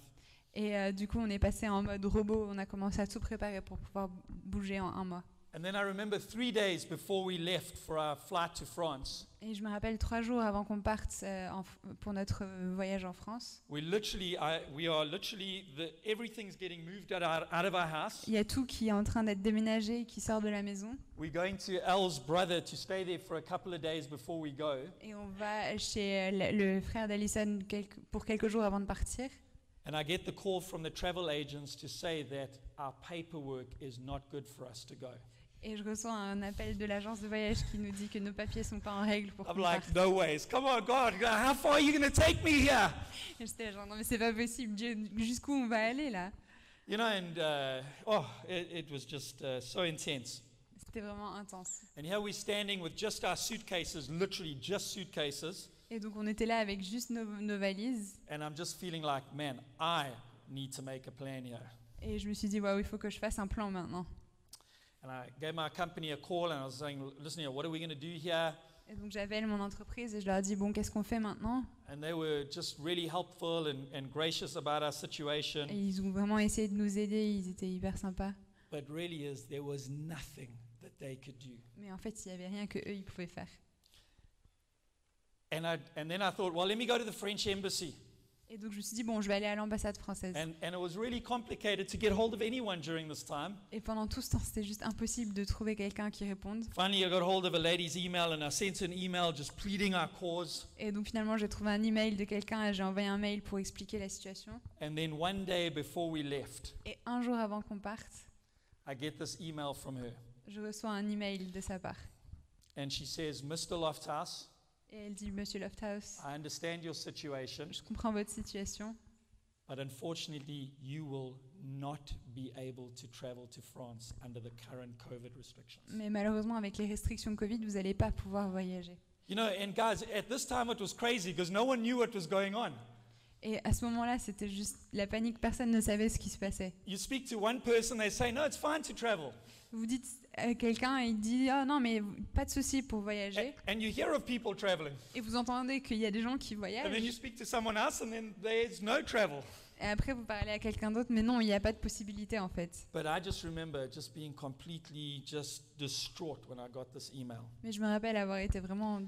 Et euh, du coup, on est passé en mode robot. On a commencé à tout préparer pour pouvoir bouger en un mois. And then I remember three days before we left for our flight to France, Et je me rappelle trois jours avant qu'on parte euh, en pour notre euh, voyage en France. we literally, I, we are literally, the, everything's getting moved out, of our house. Il y a tout qui est en train d'être déménagé, qui sort de la maison. We're going to Al's brother to stay there for a couple of days before we go. Et on va chez euh, le, le frère d'Alison quelques- pour quelques jours avant de partir. And I get the call from the travel agents to say that our paperwork is not good for us to go. Et je reçois un appel de l'agence de voyage qui nous dit que nos papiers sont pas en règle pour I'm qu'on like, parte. no ways. Come on, God, how far are you going to take me here? Et j'étais genre, non mais c'est pas possible, Dieu, jusqu'où on va aller là? You know, and uh, oh, it, it was just uh, so intense. C'était vraiment intense. And here we're standing with just our suitcases, literally just suitcases. Et donc on était là avec juste nos, nos valises. And I'm just feeling like, man, I need to make a plan here. Et je me suis dit, waouh, il faut que je fasse un plan maintenant. And I gave my company a call and I was saying, listen here, what are we going to do here? Et donc j'appelle mon entreprise et je leur dis, bon, qu'est-ce qu'on fait maintenant? And they were just really helpful and, and gracious about our situation. Et ils ont vraiment essayé de nous aider, ils étaient hyper sympas. But really is there was nothing that they could do. Mais en fait, il n'y avait rien que eux ils pouvaient faire. And, I, and then I thought, well, let me go to the French embassy. Et donc je me suis dit, bon, je vais aller à l'ambassade française. And, and it was really complicated to get hold of anyone during this time. Et pendant tout ce temps, c'était juste impossible de trouver quelqu'un qui réponde. Finally, I got hold of a lady's email and I sent an email just pleading our cause. Et donc finalement, j'ai trouvé un email de quelqu'un et j'ai envoyé un mail pour expliquer la situation. And then one day before we left, Et un jour avant qu'on parte, I get this email from her. je reçois un email de sa part. And she says, Mr. Lofthouse, Et elle dit, Monsieur Lofthouse, I understand your situation, je comprends votre situation, but unfortunately, you will not be able to travel to France under the current COVID restrictions. mais malheureusement, avec les restrictions Covid, vous n'allez pas pouvoir voyager. You know, and guys, at this time it was crazy because no one knew what was going on. Et à ce moment-là, c'était juste la panique, personne ne savait ce qui se passait. You speak to one person, they say, No, it's fine to travel. Vous dites à quelqu'un, il dit Ah non, mais pas de souci pour voyager. And you hear of people traveling. Et vous entendez qu'il y a des gens qui And then voyagent. you speak to someone else, and then there's no travel. Et après, vous parlez à quelqu'un d'autre, mais non, il n'y a pas de possibilité en fait. But I just remember just being completely just distraught when I got this email. Mais je me rappelle avoir été vraiment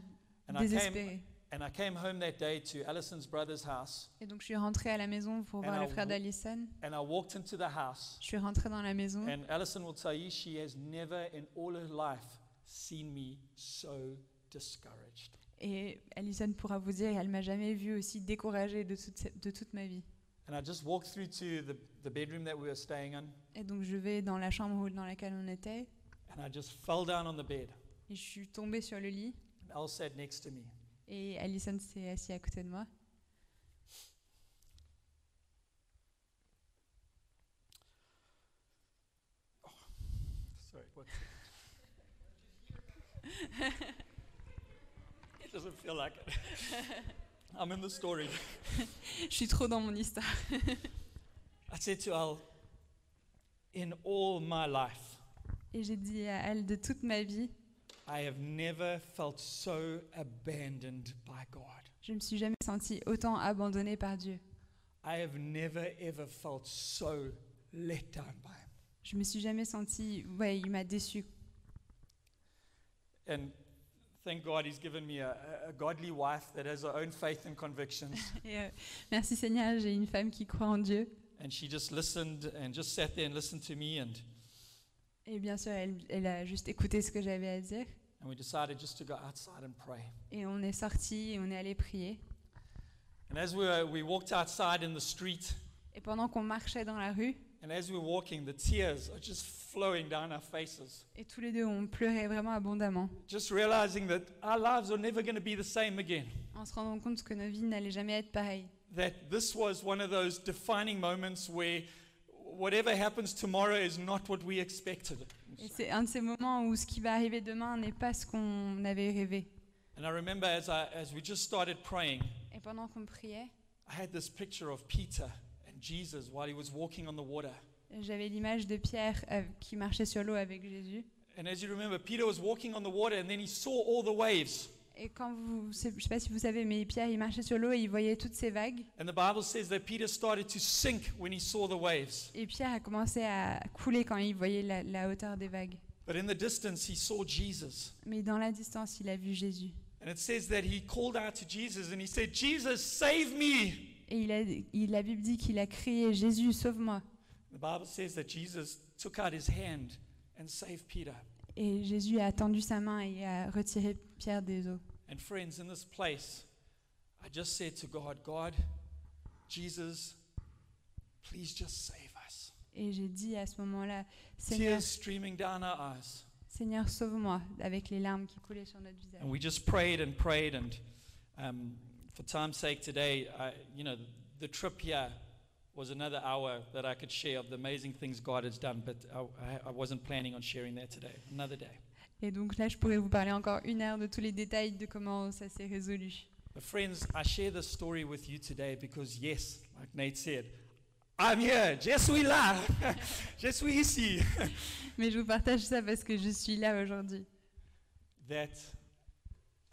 And désespérée. And I came home that day to Allison's brother's house, Et donc je suis rentrée à la maison pour And voir I le frère d'Alison. and I walked into the house. Je suis rentrée dans la maison. And Allison will tell you she has never in all her life seen me so discouraged. Et Alison pourra vous dire, elle m'a jamais vue aussi découragée de toute, cette- de toute ma vie. And I just walked through to the, the bedroom that we were staying in, Et donc je vais dans la chambre dans laquelle on était. and I just fell down on the bed. Et je suis tombée sur le lit. And Elle sat next to me. Et Alison s'est assise à côté de moi. Sorry, what's it doesn't feel like it. I'm in the story. Je suis trop dans mon histoire. I said to Al, in all my life, Et j'ai dit à elle, de toute ma vie, I have never felt so abandoned by God. je ne me suis jamais sentie autant abandonnée par Dieu. I have never ever felt so let down by Him. Je me suis jamais sentie, ouais, il m'a déçue. And thank God He's given me a, a godly wife that has her own faith and convictions. Et, euh, merci Seigneur, j'ai une femme qui croit en Dieu. and she just listened and just sat there and listened to me. And, Et bien sûr, elle, elle a juste écouté ce que j'avais à dire. and we decided just to go outside and pray. Et on est sorti et on est allé prier. And as we, were, we walked outside in the street, Et pendant qu'on marchait dans la rue, and as we were walking, the tears are just flowing down our faces. et tous les deux, on pleurait vraiment abondamment, Just realizing that our lives are never going to be the same again. en se rendant compte que nos vies n'allaient jamais être pareilles. That this was one of those defining moments where whatever happens tomorrow is not what we expected. Et c'est un de ces moments où ce qui va arriver demain n'est pas ce qu'on avait rêvé. And I remember as, I, as we just started praying, Et pendant qu'on priait, I had this picture of Peter and Jesus while he was walking on the water. j'avais l'image de Pierre euh, qui marchait sur l'eau avec Jésus. And as you remember, Peter was walking on the water and then he saw all the waves. Et quand vous, je ne sais pas si vous savez, mais Pierre, il marchait sur l'eau et il voyait toutes ces vagues. And the Bible says that Peter started to sink when he saw the waves. Et Pierre a commencé à couler quand il voyait la, la hauteur des vagues. But in the distance, he saw Jesus. Mais dans la distance, il a vu Jésus. And it says that he called out to Jesus and he said, Jesus, save me. Et il a, il, la Bible dit qu'il a crié Jésus, sauve-moi. The Bible says that Jesus took out his hand and saved Peter. Et Jésus a tendu sa main et a retiré Pierre des eaux. And friends, in this place, I just said to God, God, Jesus, please just save us. Et j'ai dit à ce moment-là, Seigneur, Tears streaming down our eyes. Seigneur, sauve-moi, avec les larmes qui coulaient sur notre visage. And we just prayed and prayed. And um, for time's sake today, I, you know, the trip here was another hour that I could share of the amazing things God has done. But I- I wasn't planning on sharing that today. Another day. Et donc là, je pourrais vous parler encore une heure de tous les détails de comment ça s'est résolu. But friends, I share this story with you today because, yes, like Nate said, I'm here. Je suis là. Je suis ici. Mais je vous partage ça parce que je suis là aujourd'hui. That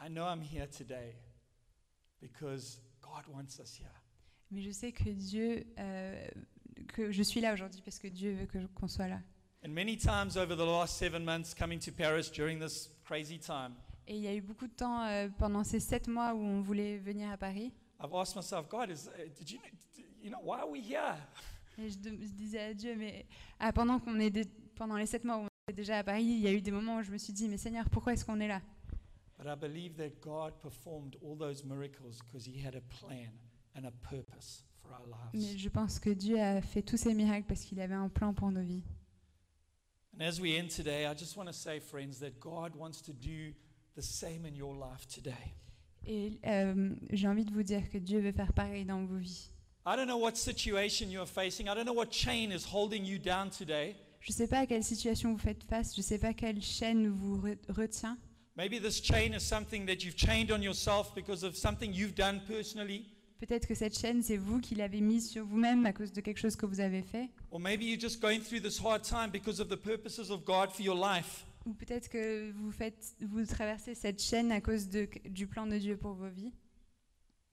I know I'm here today because God wants us here. Mais je sais que Dieu, euh, que je suis là aujourd'hui parce que Dieu veut que- qu'on soit là. And many times over the last seven months coming to Paris during this crazy time, Et il y a eu beaucoup de temps euh, pendant ces sept mois où on voulait venir à Paris. I've asked myself, God, is, uh, did you, you know, why are we here? Et je, de- je disais à Dieu, mais ah, pendant, qu'on est dé- pendant les sept mois où on était déjà à Paris, il y a eu des moments où je me suis dit, mais Seigneur, pourquoi est-ce qu'on est là? But I believe that God performed all those miracles because He had a plan and a purpose for our Mais lives. je pense que Dieu a fait tous ces miracles parce qu'il avait un plan pour nos vies. And as we end today, I just want to say, friends, that God wants to do the same in your life today. Et euh, j'ai envie de vous dire que Dieu veut faire pareil dans vos vies. I don't know what situation you're facing, I don't know what chain is holding you down today. Je ne sais pas à quelle situation vous faites face, je ne sais pas quelle chaîne vous re- retient. Maybe this chain is something that you've chained on yourself because of something you've done personally. Peut-être que cette chaîne, c'est vous qui l'avez mise sur vous-même à cause de quelque chose que vous avez fait. Or maybe you're just going through this hard time because of the purposes of God for your life. Ou peut-être que vous, faites, vous traversez cette chaîne à cause de- du plan de Dieu pour vos vies.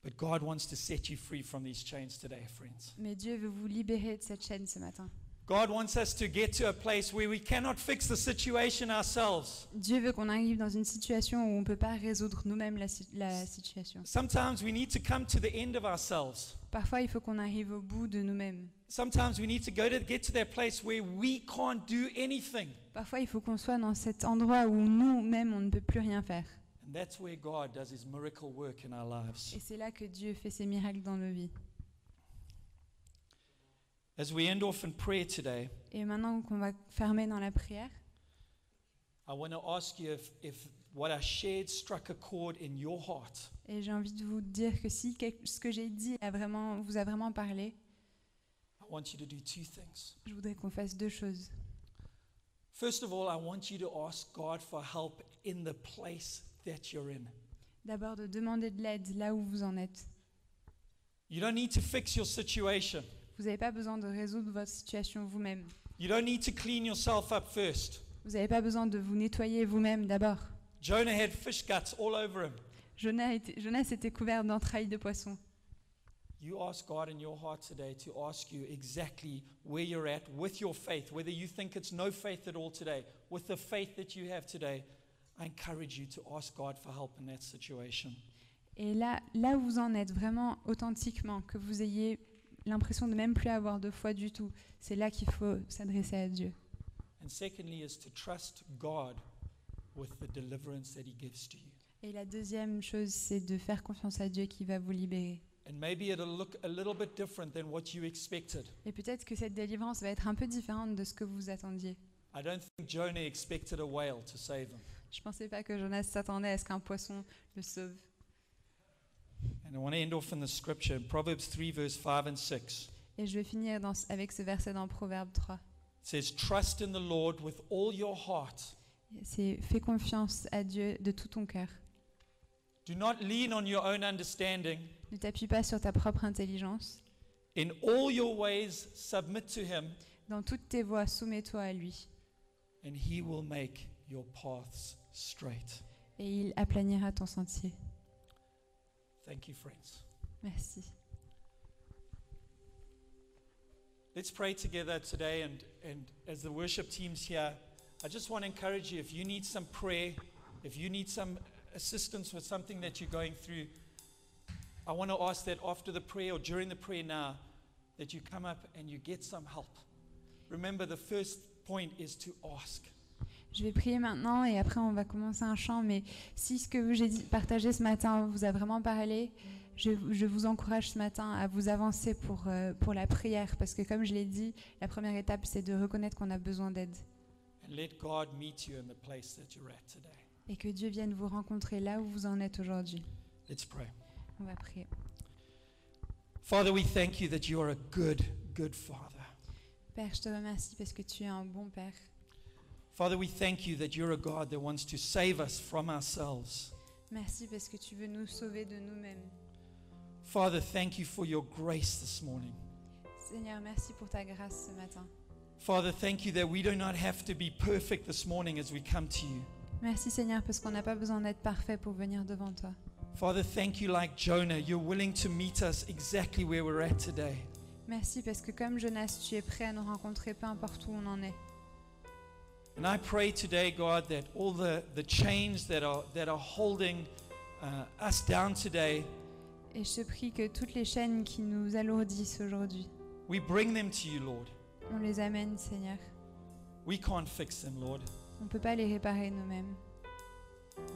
But God wants to set you free from these chains today, friends. Mais Dieu veut vous libérer de cette chaîne ce matin. God wants us to get to a place where we cannot fix the situation ourselves. Dieu veut qu'on arrive dans une situation où on ne peut pas résoudre nous-mêmes la, si- la situation. Sometimes we need to come to the end of ourselves. Parfois, il faut qu'on arrive au bout de nous-mêmes. Sometimes we need to go to get to that place where we can't do anything. Parfois, il faut qu'on soit dans cet endroit où nous-mêmes, on ne peut plus rien faire. And that's where God does his miracle work in our lives. Et c'est là que Dieu fait ses miracles dans nos vies. As we end off in prayer today, Et maintenant qu'on va fermer dans la prière, I want to ask you if, if what I shared struck a chord in your heart. et j'ai envie de vous dire que si quelque- ce que j'ai dit a vraiment, vous a vraiment parlé, I want you to do two things. je voudrais qu'on fasse deux choses. First of all, I want you to ask God for help in the place that you're in. D'abord, de demander de l'aide là où vous en êtes. You don't need to fix your situation. Vous n'avez pas besoin de résoudre votre situation vous-même. You don't need to clean yourself up first. Vous n'avez pas besoin de vous nettoyer vous-même d'abord. Jonah had fish guts all over him. Jonas était, Jonas était couvert d'entrailles de poisson. You ask God in your heart today to ask you exactly where you're at with your faith, whether you think it's no faith at all today, with the faith that you have today. I encourage you to ask God for help in that situation. Et là, là où vous en êtes vraiment authentiquement, que vous ayez l'impression de même plus avoir de foi du tout, c'est là qu'il faut s'adresser à Dieu. Et la deuxième chose, c'est de faire confiance à Dieu qui va vous libérer. And maybe it'll look a little bit different than what you expected. Et peut-être que cette délivrance va être un peu différente de ce que vous attendiez. I don't think Jonah expected a whale to save him. Je ne pensais pas que Jonas s'attendait à ce qu'un poisson le sauve. And I want to end off in the scripture in Proverbs 3, verse 5 and 6. Et je vais finir dans- avec ce verset dans Proverbe 3. It says, Trust in the Lord with all your heart. C'est fais confiance à Dieu de tout ton cœur. Do not lean on your own understanding. Ne t'appuie pas sur ta propre intelligence. In all your ways, submit to Him, Dans toutes tes voies, soumets-toi à lui. and He will make your paths straight. Et il aplanira ton sentier. Thank you, friends. Merci. Let's pray together today. And, and as the worship team's here, I just want to encourage you if you need some prayer, if you need some assistance with something that you're going through, I want to ask that after the prayer or during the prayer now, that you come up and you get some help. Remember, the first point is to ask. Je vais prier maintenant et après on va commencer un chant. Mais si ce que j'ai partagé ce matin vous a vraiment parlé, je, je vous encourage ce matin à vous avancer pour, euh, pour la prière. Parce que comme je l'ai dit, la première étape, c'est de reconnaître qu'on a besoin d'aide. And let God meet you in the place that you're at today. Et que Dieu vienne vous rencontrer là où vous en êtes aujourd'hui. Let's pray. On va prier. Father, we thank you that you are a good, good Father. Père, je te remercie parce que tu es un bon Père. Father, we thank you that you're a God that wants to save us from ourselves. Merci parce que tu veux nous sauver de nous-mêmes. Father, thank you for your grace this morning. Seigneur, merci pour ta grâce ce matin. Father, thank you that we do not have to be perfect this morning as we come to you. Merci Seigneur parce qu'on n'a pas besoin d'être parfait pour venir devant toi. Father, thank you like Jonah, you're willing to meet us exactly where we're at today. Merci parce que comme Jonas, tu es prêt à nous rencontrer peu importe où on en est. And I pray today, God, that all the, the chains that are, that are holding uh, us down today, Et je te prie que toutes les chaînes qui nous alourdissent aujourd'hui, we bring them to you, Lord. on les amène, Seigneur. We can't fix them, Lord. On ne peut pas les réparer nous-mêmes.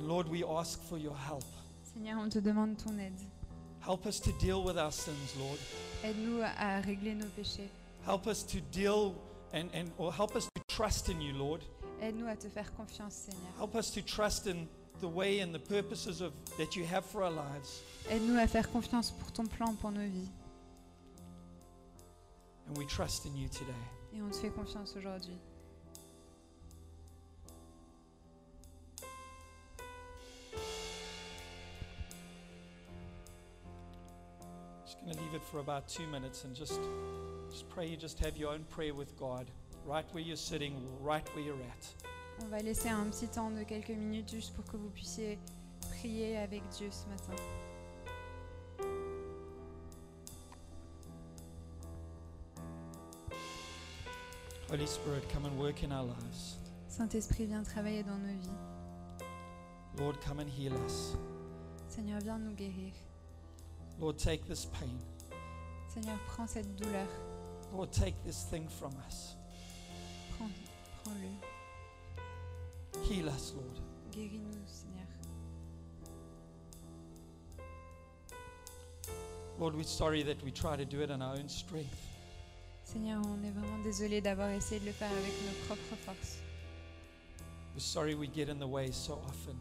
Lord, we ask for your help. Seigneur, on te demande ton aide. Help us to deal with our sins, Lord. Aide-nous à- à régler nos péchés. Help us to deal and, and or help us to trust in you, Lord. Aide-nous à te faire confiance, Seigneur. Help us to trust in the way and the purposes of that you have for our lives. Aide-nous à faire confiance pour ton plan pour nos vies. And we trust in you today. Et on te fait confiance aujourd'hui. It for about two minutes and just, just pray you just have your own prayer with God, right where you're sitting, right where you're at. On va laisser un petit temps de quelques minutes juste pour que vous puissiez prier avec Dieu ce matin. Holy Spirit, come and work in our lives. Saint-Esprit, viens travailler dans nos vies. Lord, come and heal us. Seigneur, viens nous guérir. Lord, take this pain. Seigneur, prends cette douleur. Lord, take this thing from us. Prends, prends-le. Heal us, Lord. Guéris-nous, Seigneur. Lord, we're sorry that we try to do it in our own strength. Seigneur, on est vraiment désolé d'avoir essayé de le faire avec nos propres forces. We're sorry we get in the way so often.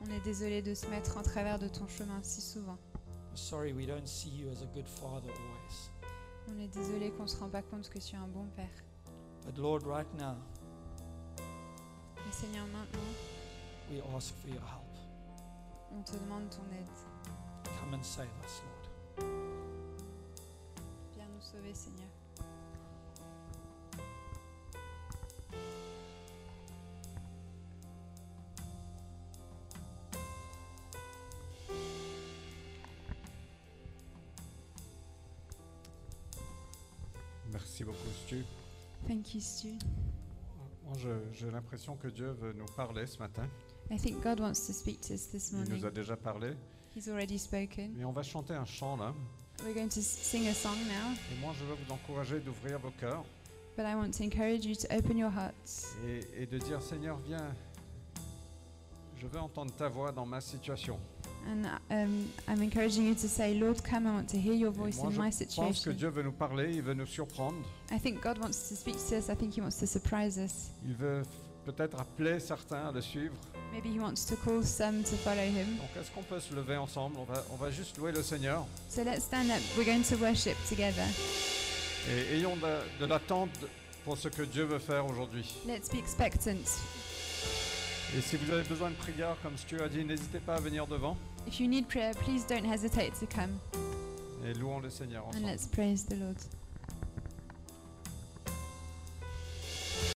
On est désolé de se mettre en travers de ton chemin si souvent. We're sorry we don't see you as a good father always. On est désolé qu'on ne se rend pas compte que tu es un bon Père. But Lord, right now, Mais Seigneur, maintenant, we ask for your help. on te demande ton aide. Come and save us, Lord. Viens nous sauver, Seigneur. Merci beaucoup, Stu. Thank you, Stu. Moi, je- j'ai l'impression que Dieu veut nous parler ce matin. I think God wants to speak to us this Il nous morning. a déjà parlé. He's already spoken. Mais on va chanter un chant là. We're going to sing a song now, Et moi, je veux vous encourager d'ouvrir vos cœurs but I want to encourage you to open your hearts et, et de dire Seigneur, viens. Je veux entendre ta voix dans ma situation. And um, I'm encouraging you to say, Lord, come, I want to hear your voice moi, in je my pense que situation. Dieu veut nous parler, il veut nous surprendre. I think God wants to speak to us. I think He wants to surprise us. Il veut peut-être appeler certains à le suivre. Maybe He wants to call some to follow Him. Donc, est-ce qu'on peut se lever ensemble? On va, on va juste louer le Seigneur So let's stand up. We're going to worship together. et ayons de, de l'attente pour ce que Dieu veut faire aujourd'hui. Let's be expectant. Et si vous avez besoin de prière, comme Stu a dit, n'hésitez pas à venir devant If you need prayer, please don't hesitate to come et louons le Seigneur and let's praise the Lord.